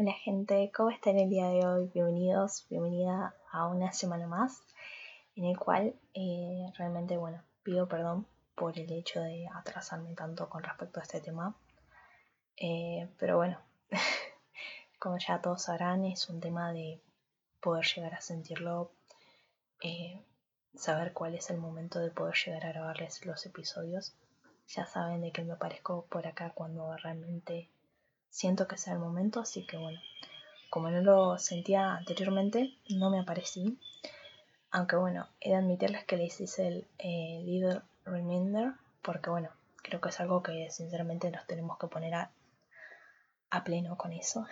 Hola gente, ¿cómo están el día de hoy? Bienvenidos, bienvenida a una semana más en el cual eh, realmente, bueno, pido perdón por el hecho de atrasarme tanto con respecto a este tema. Eh, pero bueno, como ya todos sabrán, es un tema de poder llegar a sentirlo, eh, saber cuál es el momento de poder llegar a grabarles los episodios. Ya saben de que me aparezco por acá cuando realmente siento que sea el momento, así que bueno, como no lo sentía anteriormente, no me aparecí. Aunque bueno, he de admitirles que les hice el eh, Little Reminder, porque bueno, creo que es algo que sinceramente nos tenemos que poner a, a pleno con eso.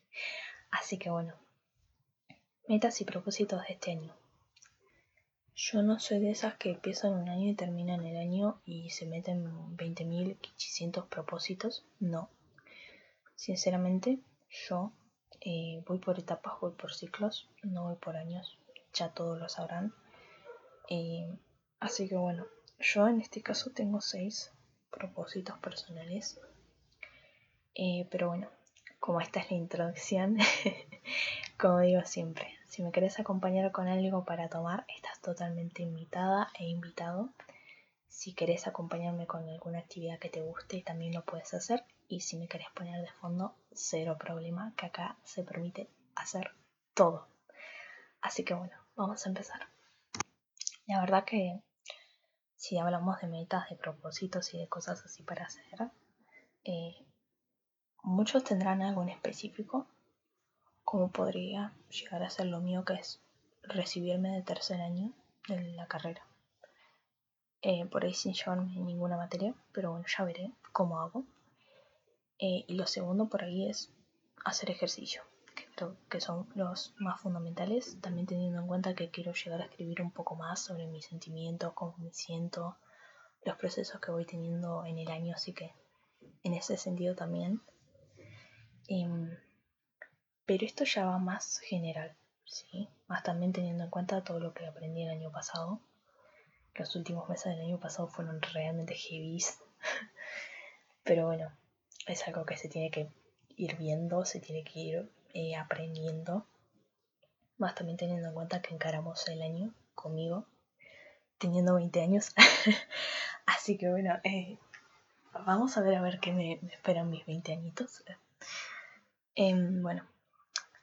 así que bueno, metas y propósitos de este año. Yo no soy de esas que empiezan un año y terminan el año y se meten 20.500 propósitos. No, Sinceramente, yo eh, voy por etapas, voy por ciclos, no voy por años, ya todos lo sabrán. Eh, así que bueno, yo en este caso tengo seis propósitos personales. Eh, pero bueno, como esta es la introducción, como digo siempre, si me querés acompañar con algo para tomar, estás totalmente invitada e invitado. Si querés acompañarme con alguna actividad que te guste, también lo puedes hacer. Y si me querés poner de fondo, cero problema, que acá se permite hacer todo. Así que bueno, vamos a empezar. La verdad que si hablamos de metas, de propósitos y de cosas así para hacer, eh, muchos tendrán algo en específico, como podría llegar a ser lo mío, que es recibirme de tercer año de la carrera. Eh, por ahí sin llevarme ninguna materia, pero bueno, ya veré cómo hago. Eh, y lo segundo por ahí es hacer ejercicio, que creo que son los más fundamentales, también teniendo en cuenta que quiero llegar a escribir un poco más sobre mis sentimientos, cómo me siento, los procesos que voy teniendo en el año, así que en ese sentido también. Em, pero esto ya va más general, ¿sí? Más también teniendo en cuenta todo lo que aprendí el año pasado los últimos meses del año pasado fueron realmente heavy. Pero bueno, es algo que se tiene que ir viendo, se tiene que ir eh, aprendiendo. Más también teniendo en cuenta que encaramos el año conmigo, teniendo 20 años. Así que bueno, eh, vamos a ver a ver qué me, esperan mis 20 añitos. Em, bueno,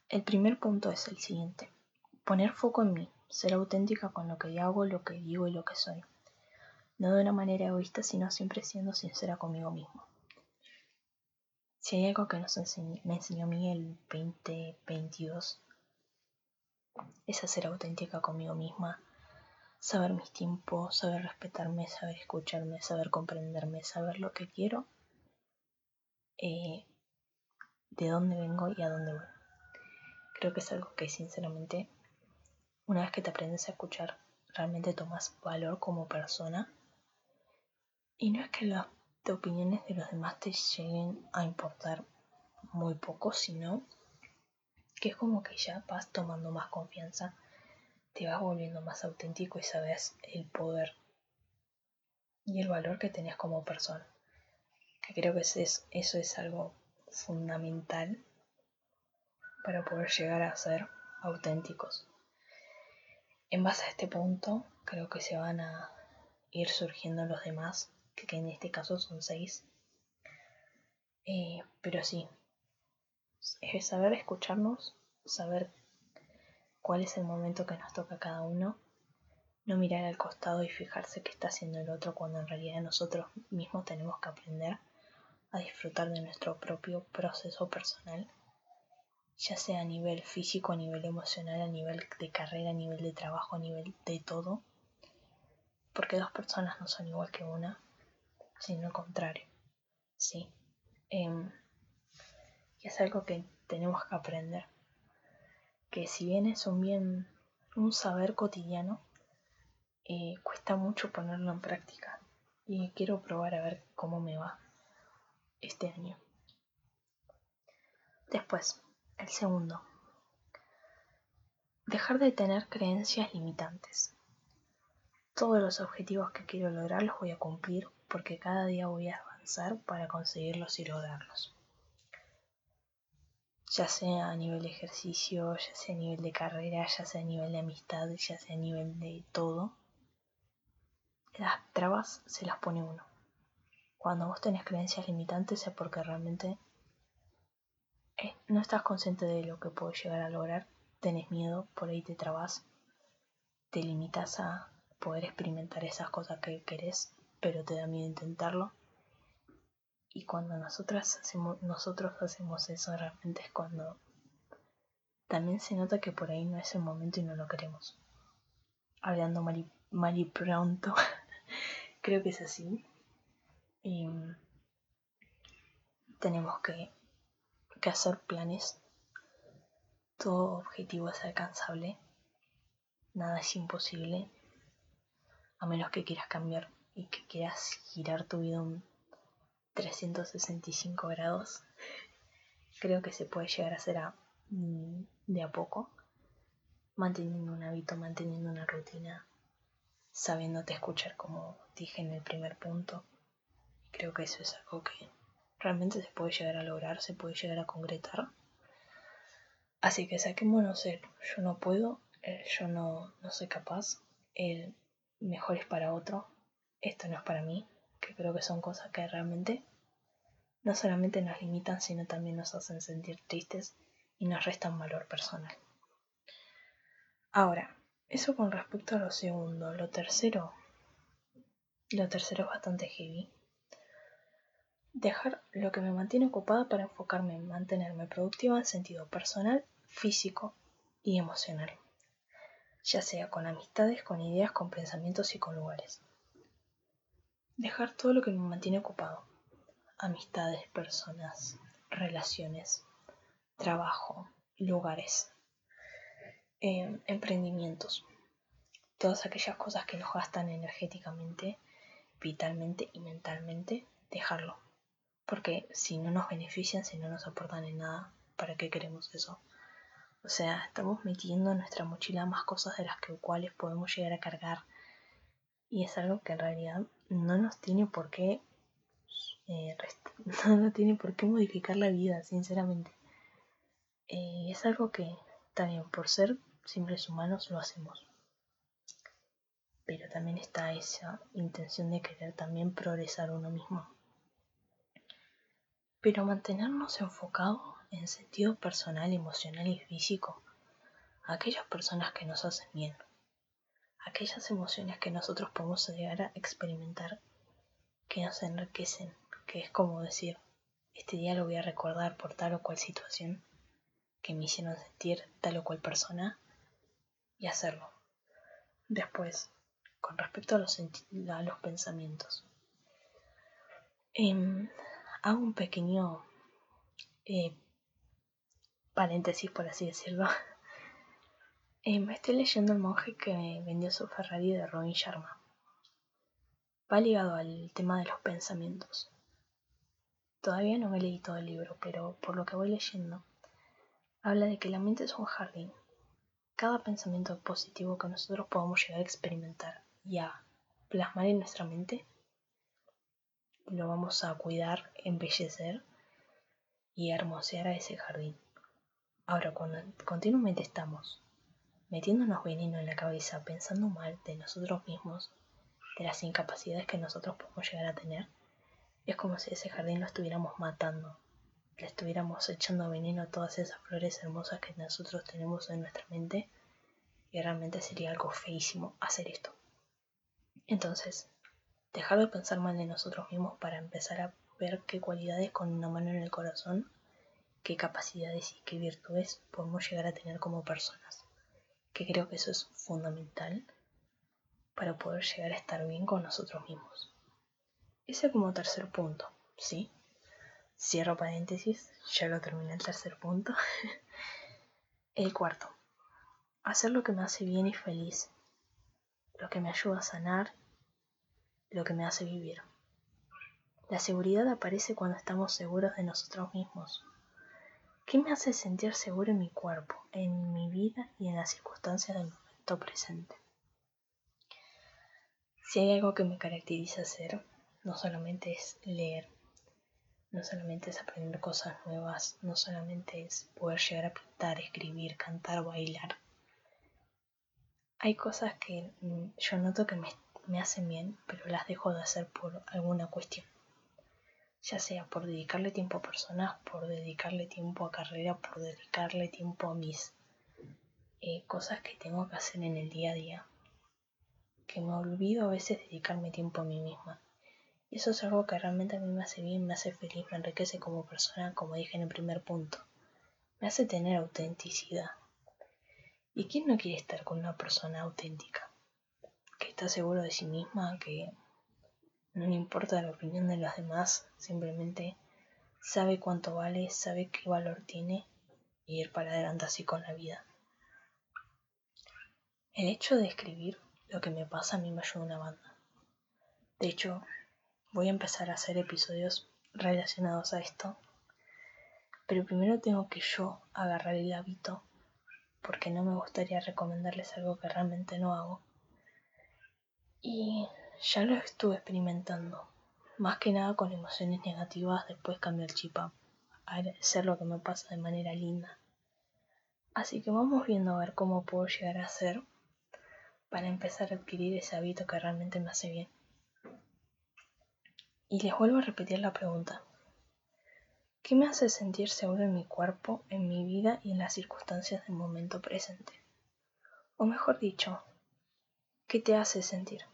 el primer punto es el siguiente. Poner foco en mí ser auténtica con lo que hago, lo que digo y lo que soy. No de una manera egoísta, sino siempre siendo sincera conmigo mismo. Si hay algo que nos me enseñó a mí el 2022, es a ser auténtica conmigo misma, saber mis tiempos, saber respetarme, saber escucharme, saber comprenderme, saber lo que quiero, eh, de dónde vengo y a dónde voy. Creo que es algo que sinceramente una vez que te aprendes a escuchar, realmente tomas valor como persona. Y no es que las opiniones de los demás te lleguen a importar muy poco, sino que es como que ya vas tomando más confianza, te vas volviendo más auténtico y sabes el poder y el valor que tenés como persona. Que creo que es, eso es algo fundamental para poder llegar a ser auténticos. En base a este punto, creo que se van a ir surgiendo los demás, que, en este caso son seis. Eh, pero sí, es saber escucharnos, saber cuál es el momento que nos toca a cada uno, no mirar al costado y fijarse qué está haciendo el otro cuando en realidad nosotros mismos tenemos que aprender a disfrutar de nuestro propio proceso personal ya sea a nivel físico, a nivel emocional, a nivel de carrera, a nivel de trabajo, a nivel de todo. Porque dos personas no son igual que una, sino contrario. Sí. Em, y es algo que tenemos que aprender. Que si bien es un bien, un saber cotidiano, eh, cuesta mucho ponerlo en práctica. Y quiero probar a ver cómo me va este año. Después, el segundo, dejar de tener creencias limitantes. Todos los objetivos que quiero lograr los voy a cumplir porque cada día voy a avanzar para conseguirlos y lograrlos. ya sea a nivel de ejercicio, ya sea a nivel de carrera, ya sea a nivel de amistad, ya sea a nivel de todo, las trabas se las pone uno. Cuando vos tenés creencias limitantes es porque realmente eh, no estás consciente de lo que puedes llegar a lograr, tenés miedo, por ahí te trabas, te limitas a poder experimentar esas cosas que querés, pero te da miedo intentarlo. Y cuando nosotras hacemos, nosotros hacemos eso realmente es cuando también se nota que por ahí no es el momento y no lo queremos. Hablando mal y, pronto, creo que es así. Y tenemos que, que hacer planes. Todo objetivo es alcanzable. Nada es imposible. A menos que quieras cambiar y que quieras girar tu vida un 365 grados. Creo que se puede llegar a hacer a, mm, de a poco. Manteniendo un hábito, manteniendo una rutina. Sabiéndote escuchar como dije en el primer punto. Creo que eso es algo que realmente se puede llegar a lograr, se puede llegar a concretar. Así que saquémonos el yo no puedo, yo no, no soy capaz, el mejor es para otro, esto no es para mí, que creo que son cosas que realmente no solamente nos limitan, sino también nos hacen sentir tristes y nos restan valor personal. Ahora, eso con respecto a lo segundo. Lo tercero, lo tercero es bastante heavy. Dejar lo que me mantiene ocupada para enfocarme en mantenerme productiva en sentido personal, físico y emocional, ya sea con amistades, con ideas, con pensamientos y con lugares. Dejar todo lo que me mantiene ocupado, amistades, personas, relaciones, trabajo, lugares, eh, emprendimientos, todas aquellas cosas que nos gastan energéticamente, vitalmente y mentalmente, dejarlo porque si no nos benefician, si no nos aportan en nada, ¿para qué queremos eso? O sea, estamos metiendo en nuestra mochila más cosas de las que cuales podemos llegar a cargar. Y es algo que en realidad no nos tiene por qué eh, no tiene por qué modificar la vida, sinceramente. Eh, es algo que también por ser simples humanos lo hacemos. Pero también está esa intención de querer también progresar uno mismo pero mantenernos enfocados en sentido personal, emocional y físico aquellas personas que nos hacen bien, aquellas emociones que nosotros podemos llegar a experimentar, que nos enriquecen, que es como decir, este día lo voy a recordar por tal o cual situación que me hicieron sentir tal o cual persona y hacerlo. Después, con respecto a los, a los pensamientos. Em, hago un pequeño eh, paréntesis, por así decirlo. Eh, me estoy leyendo El monje que vendió su Ferrari de Robin Sharma. Va ligado al tema de los pensamientos. Todavía no me leí todo el libro, pero por lo que voy leyendo, habla de que la mente es un jardín. Cada pensamiento positivo que nosotros podamos llegar a experimentar y a plasmar en nuestra mente lo vamos a cuidar, embellecer y hermosear a ese jardín. Ahora, continuamente estamos metiéndonos veneno en la cabeza, pensando mal de nosotros mismos, de las incapacidades que nosotros podemos llegar a tener, es como si ese jardín lo estuviéramos matando, le estuviéramos echando veneno a todas esas flores hermosas que nosotros tenemos en nuestra mente, y realmente sería algo feísimo hacer esto. Entonces, dejar de pensar mal de nosotros mismos para empezar a ver qué cualidades con una mano en el corazón, qué capacidades y qué virtudes podemos llegar a tener como personas. Que creo que eso es fundamental para poder llegar a estar bien con nosotros mismos. Ese como tercer punto, ¿sí? Cierro paréntesis, ya lo terminé el tercer punto. el cuarto, hacer lo que me hace bien y feliz, lo que me ayuda a sanar lo que me hace vivir. La seguridad aparece cuando estamos seguros de nosotros mismos. ¿Qué me hace sentir seguro en mi cuerpo, en mi vida y en las circunstancias del momento presente? Si hay algo que me caracteriza ser, no solamente es leer, no solamente es aprender cosas nuevas, no solamente es poder llegar a pintar, escribir, cantar, bailar. Hay cosas que mm, yo noto que me, me hacen bien, pero las dejo de hacer por alguna cuestión. Ya sea por dedicarle tiempo a personas, por dedicarle tiempo a carrera, por dedicarle tiempo a mis eh, cosas que tengo que hacer en el día a día. Que me olvido a veces dedicarme tiempo a mí misma. Y eso es algo que realmente a mí me hace bien, me hace feliz, me enriquece como persona, como dije en el primer punto. Me hace tener autenticidad. ¿Y quién no quiere estar con una persona auténtica? Que está seguro de sí misma, que no le importa la opinión de los demás, simplemente sabe cuánto vale, sabe qué valor tiene y ir para adelante así con la vida. El hecho de escribir lo que me pasa a mí me ayuda una banda. De hecho, voy a empezar a hacer episodios relacionados a esto. Pero primero tengo que yo agarrar el hábito porque no me gustaría recomendarles algo que realmente no hago. Y ya lo estuve experimentando. Más que nada con emociones negativas, después cambié el chip a hacer lo que me pasa de manera linda. Así que vamos viendo a ver cómo puedo llegar a hacer para empezar a adquirir ese hábito que realmente me hace bien. Y les vuelvo a repetir la pregunta. ¿Qué me hace sentir seguro en mi cuerpo, en mi vida y en las circunstancias del momento presente? O mejor dicho, ¿qué te hace sentir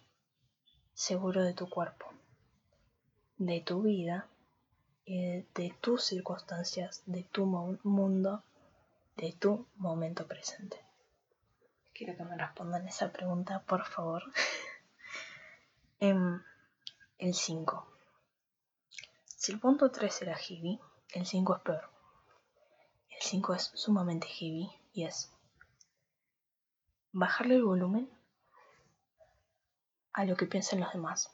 seguro de tu cuerpo, de tu vida de, tus circunstancias, de tu mundo, de tu momento presente? Quiero que me respondan esa pregunta, por favor. Em, el 5. Si el punto 3 era heavy, el 5 es peor. El 5 es sumamente heavy y es bajarle el volumen a lo que piensen los demás.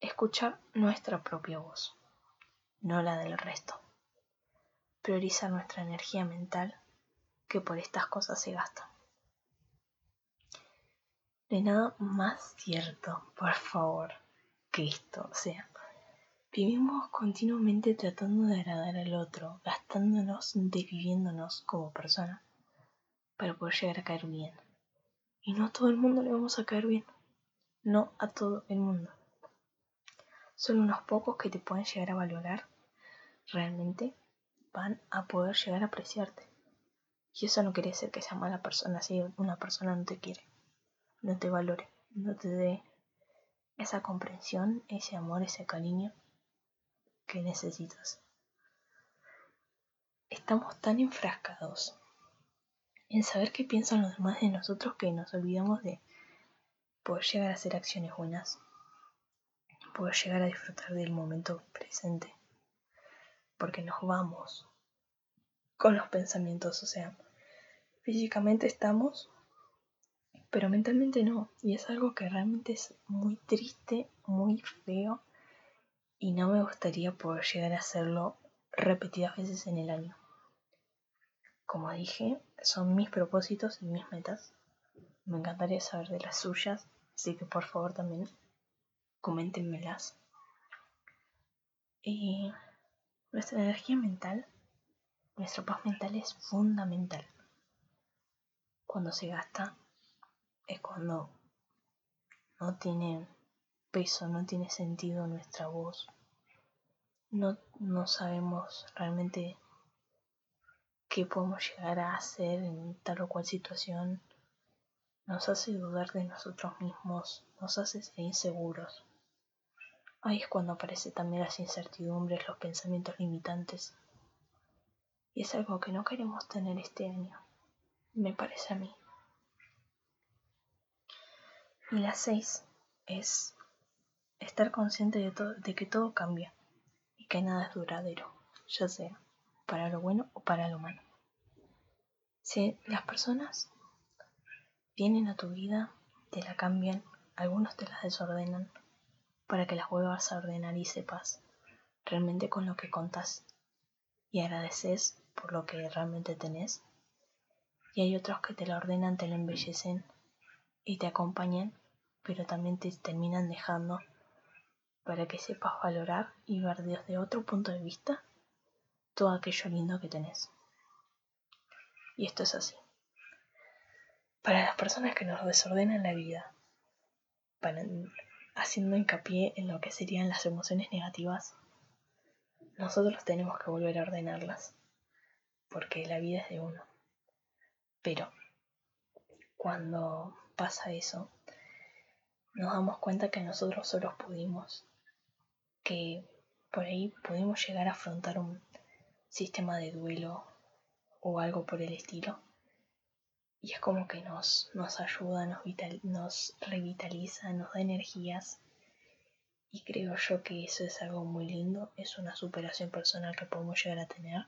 Escuchar nuestra propia voz, no la del resto. Priorizar nuestra energía mental que por estas cosas se gasta. De nada más cierto, por favor, que esto. O sea, vivimos continuamente tratando de agradar al otro, gastándonos, desviviéndonos como persona para poder llegar a caer bien. Y no a todo el mundo le vamos a caer bien. No a todo el mundo. Son unos pocos que te pueden llegar a valorar realmente van a poder llegar a apreciarte. Y eso no quiere decir que sea mala persona si una persona no te quiere, no te valore, no te dé esa comprensión, ese amor, ese cariño que necesitas. Estamos tan enfrascados en saber qué piensan los demás de nosotros que nos olvidamos de poder llegar a hacer acciones buenas, poder llegar a disfrutar del momento presente, porque nos vamos con los pensamientos, o sea, Físicamente estamos, pero mentalmente no. Y es algo que realmente es muy triste, muy feo. Y no me gustaría poder llegar a hacerlo repetidas veces en el año. Como dije, son mis propósitos y mis metas. Me encantaría saber de las suyas, así que por favor también coméntenmelas. Y nuestra energía mental, nuestra paz mental es fundamental cuando se gasta es cuando no tiene peso, no tiene sentido nuestra voz. No, no sabemos realmente qué podemos llegar a hacer en tal o cual situación. Nos hace dudar de nosotros mismos, nos hace ser inseguros. Ahí es cuando aparecen también las incertidumbres, los pensamientos limitantes. Y es algo que no queremos tener este año me parece a mí. Y la seis es estar consciente de, de que todo cambia y que nada es duradero, ya sea para lo bueno o para lo malo. Si las personas vienen a tu vida, te la cambian, algunos te las desordenan para que las vuelvas a ordenar y sepas realmente con lo que contás y agradeces por lo que realmente tenés y hay otros que te la ordenan, te la embellecen y te acompañan, pero también te terminan dejando para que sepas valorar y ver desde otro punto de vista todo aquello lindo que tenés. Y esto es así. Para las personas que nos desordenan la vida, haciendo hincapié en lo que serían las emociones negativas, nosotros tenemos que volver a ordenarlas, porque la vida es de uno. Pero cuando pasa eso, nos damos cuenta que nosotros solos pudimos, que por ahí pudimos llegar a afrontar un sistema de duelo o algo por el estilo. Y es como que nos, nos ayuda, nos, nos revitaliza, nos da energías y creo yo que eso es algo muy lindo, es una superación personal que podemos llegar a tener.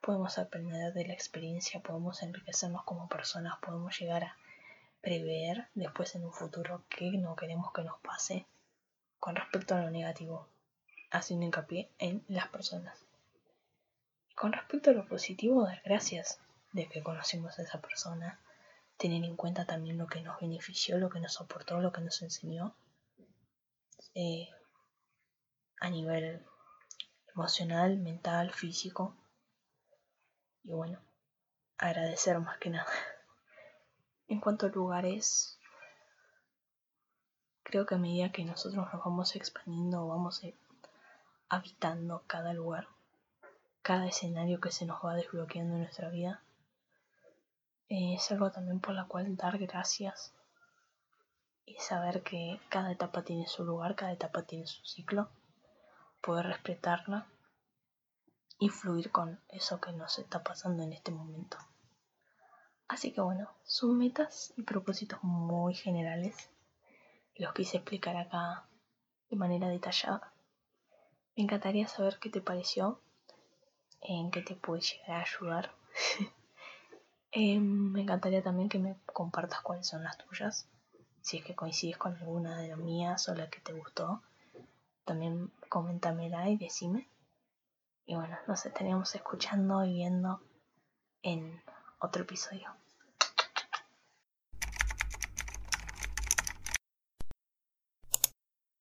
Podemos aprender de la experiencia, podemos enriquecernos como personas, podemos llegar a prever después en un futuro qué no queremos que nos pase con respecto a lo negativo, haciendo hincapié en las personas. Con respecto a lo positivo, dar gracias de que conocimos a esa persona, tener en cuenta también lo que nos benefició, lo que nos aportó, lo que nos enseñó. Eh, a nivel emocional, mental, físico. Y bueno, agradecer más que nada. En cuanto a lugares, creo que a medida que nosotros nos vamos expandiendo, vamos eh, habitando cada lugar, cada escenario que se nos va desbloqueando en nuestra vida, eh, es algo también por la cual dar gracias y saber que cada etapa tiene su lugar, cada etapa tiene su ciclo poder respetarla y fluir con eso que nos está pasando en este momento. Así que bueno, son metas y propósitos muy generales. Los quise explicar acá de manera detallada. Me encantaría saber qué te pareció, en qué te puede llegar a ayudar. Em, me encantaría también que me compartas cuáles son las tuyas, si es que coincides con alguna de las mías o la que te gustó también coméntamela y decime. Y bueno, nos estaríamos escuchando y viendo en otro episodio.